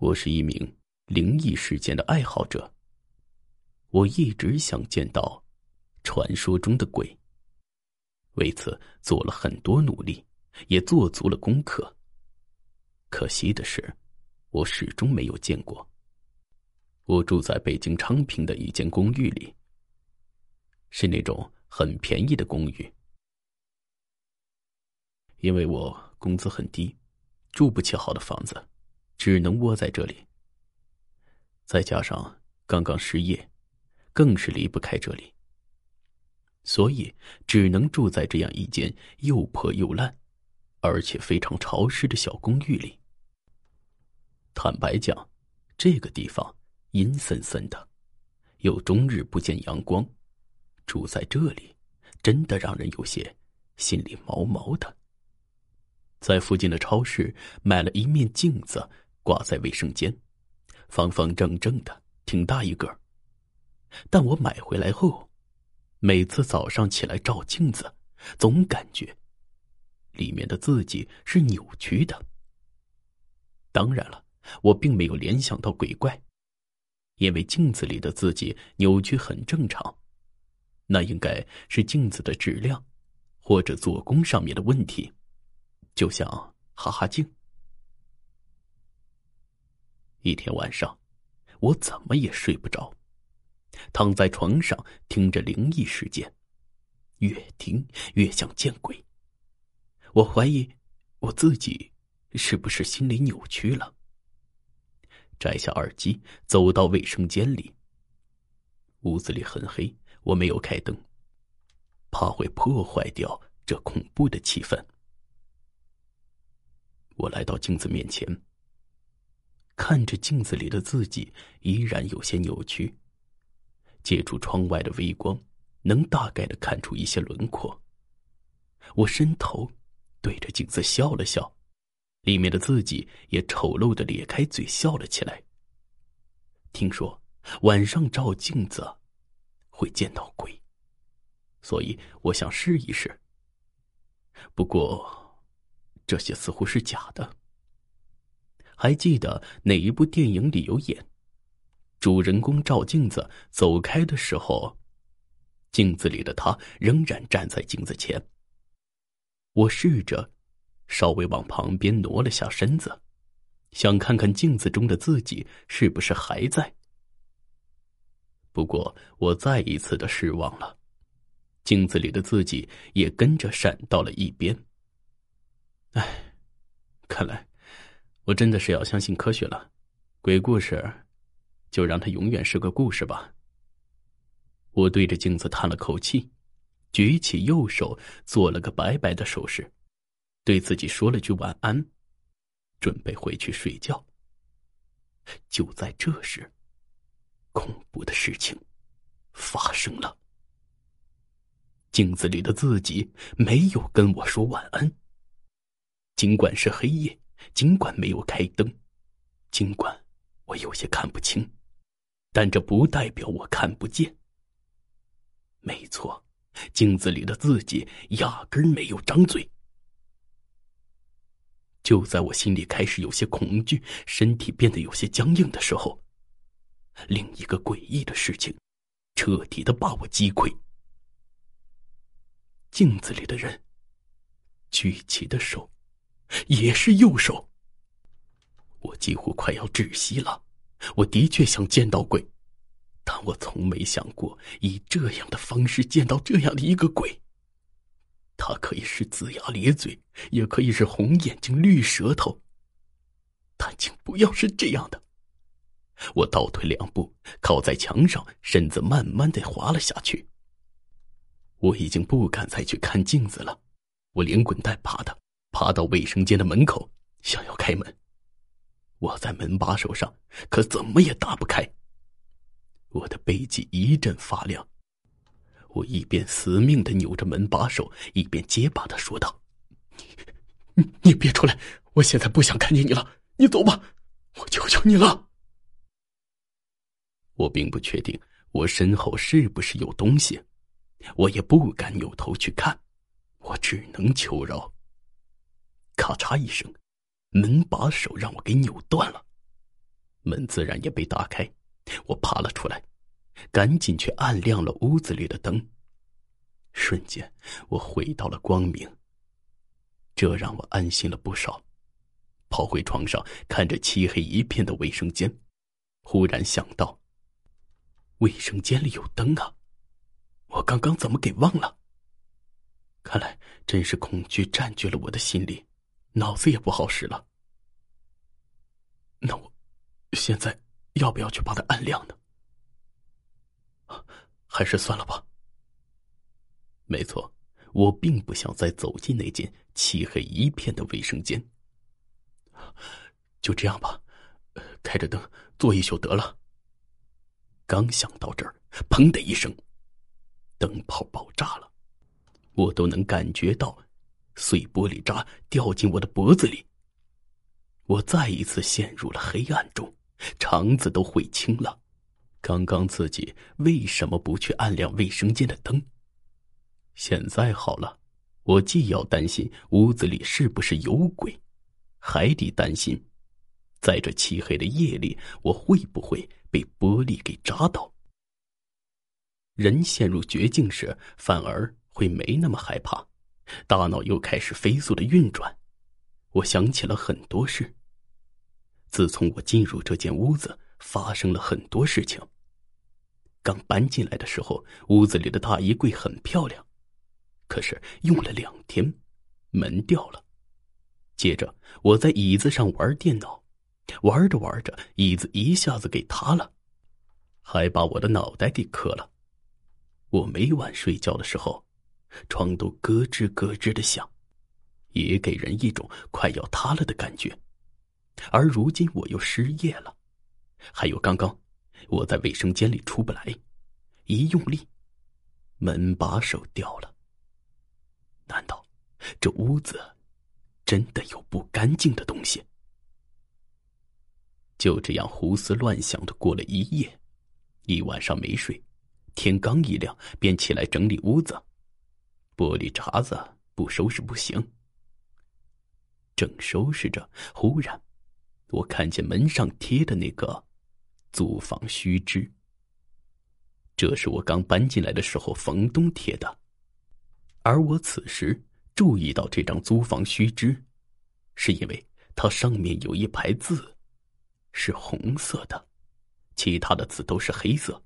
我是一名灵异事件的爱好者。我一直想见到传说中的鬼，为此做了很多努力，也做足了功课。可惜的是，我始终没有见过。我住在北京昌平的一间公寓里，是那种很便宜的公寓。因为我工资很低，住不起好的房子，只能窝在这里。再加上刚刚失业，更是离不开这里，所以只能住在这样一间又破又烂，而且非常潮湿的小公寓里。坦白讲，这个地方阴森森的，又终日不见阳光，住在这里真的让人有些心里毛毛的。在附近的超市买了一面镜子，挂在卫生间，方方正正的，挺大一个。但我买回来后，每次早上起来照镜子，总感觉里面的自己是扭曲的。当然了，我并没有联想到鬼怪，因为镜子里的自己扭曲很正常，那应该是镜子的质量或者做工上面的问题。就像哈哈镜。一天晚上，我怎么也睡不着，躺在床上听着灵异事件，越听越像见鬼。我怀疑我自己是不是心理扭曲了。摘下耳机，走到卫生间里。屋子里很黑，我没有开灯，怕会破坏掉这恐怖的气氛。我来到镜子面前，看着镜子里的自己，依然有些扭曲。借助窗外的微光，能大概的看出一些轮廓。我伸头，对着镜子笑了笑，里面的自己也丑陋的咧开嘴笑了起来。听说晚上照镜子会见到鬼，所以我想试一试。不过。这些似乎是假的。还记得哪一部电影里有演？主人公照镜子走开的时候，镜子里的他仍然站在镜子前。我试着稍微往旁边挪了下身子，想看看镜子中的自己是不是还在。不过我再一次的失望了，镜子里的自己也跟着闪到了一边。唉，看来我真的是要相信科学了。鬼故事，就让它永远是个故事吧。我对着镜子叹了口气，举起右手做了个拜拜的手势，对自己说了句晚安，准备回去睡觉。就在这时，恐怖的事情发生了。镜子里的自己没有跟我说晚安。尽管是黑夜，尽管没有开灯，尽管我有些看不清，但这不代表我看不见。没错，镜子里的自己压根没有张嘴。就在我心里开始有些恐惧，身体变得有些僵硬的时候，另一个诡异的事情彻底的把我击溃。镜子里的人举起的手。也是右手。我几乎快要窒息了。我的确想见到鬼，但我从没想过以这样的方式见到这样的一个鬼。他可以是龇牙咧嘴，也可以是红眼睛、绿舌头，但请不要是这样的。我倒退两步，靠在墙上，身子慢慢的滑了下去。我已经不敢再去看镜子了，我连滚带爬的。爬到卫生间的门口，想要开门，我在门把手上，可怎么也打不开。我的背脊一阵发凉，我一边死命的扭着门把手，一边结巴的说道：“你你别出来，我现在不想看见你了，你走吧，我求求你了。”我并不确定我身后是不是有东西，我也不敢扭头去看，我只能求饶。咔嚓一声，门把手让我给扭断了。门自然也被打开，我爬了出来，赶紧去按亮了屋子里的灯。瞬间，我回到了光明。这让我安心了不少。跑回床上，看着漆黑一片的卫生间，忽然想到：卫生间里有灯啊！我刚刚怎么给忘了？看来真是恐惧占据了我的心里，脑子也不好使了。那我现在要不要去把它按亮呢？还是算了吧。没错，我并不想再走进那间漆黑一片的卫生间。就这样吧，开着灯坐一宿得了。刚想到这儿，砰的一声，灯泡爆炸了，我都能感觉到碎玻璃渣掉进我的脖子里。我再一次陷入了黑暗中，肠子都悔青了。刚刚自己为什么不去按亮卫生间的灯？现在好了，我既要担心屋子里是不是有鬼。还得担心，在这漆黑的夜里，我会不会被玻璃给扎到？人陷入绝境时，反而会没那么害怕，大脑又开始飞速的运转。我想起了很多事。自从我进入这间屋子，发生了很多事情。刚搬进来的时候，屋子里的大衣柜很漂亮，可是用了两天，门掉了。接着，我在椅子上玩电脑，玩着玩着，椅子一下子给塌了，还把我的脑袋给磕了。我每晚睡觉的时候，床都咯吱咯吱的响，也给人一种快要塌了的感觉。而如今我又失业了，还有刚刚我在卫生间里出不来，一用力，门把手掉了。难道这屋子？真的有不干净的东西。就这样胡思乱想的过了一夜，一晚上没睡，天刚一亮便起来整理屋子，玻璃碴子不收拾不行。正收拾着，忽然我看见门上贴的那个租房须知，这是我刚搬进来的时候房东贴的，而我此时。注意到这张租房须知，是因为它上面有一排字，是红色的，其他的字都是黑色。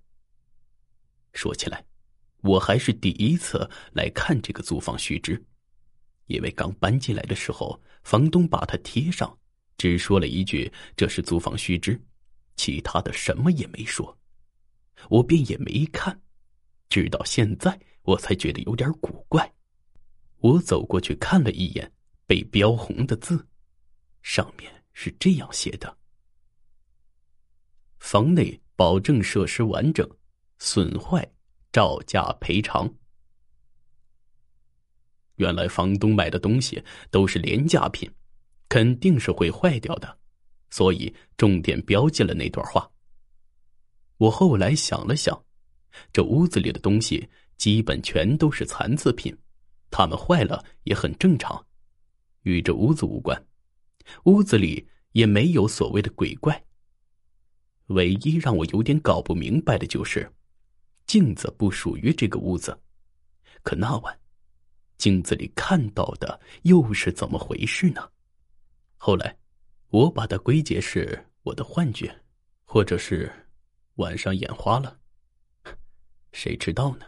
说起来，我还是第一次来看这个租房须知，因为刚搬进来的时候，房东把它贴上，只说了一句这是租房须知，其他的什么也没说，我便也没看，直到现在我才觉得有点古怪。我走过去看了一眼被标红的字，上面是这样写的：“房内保证设施完整，损坏照价赔偿。”原来房东买的东西都是廉价品，肯定是会坏掉的，所以重点标记了那段话。我后来想了想，这屋子里的东西基本全都是残次品。他们坏了也很正常，与这屋子无关，屋子里也没有所谓的鬼怪。唯一让我有点搞不明白的就是，镜子不属于这个屋子，可那晚，镜子里看到的又是怎么回事呢？后来，我把它归结是我的幻觉，或者是晚上眼花了，谁知道呢？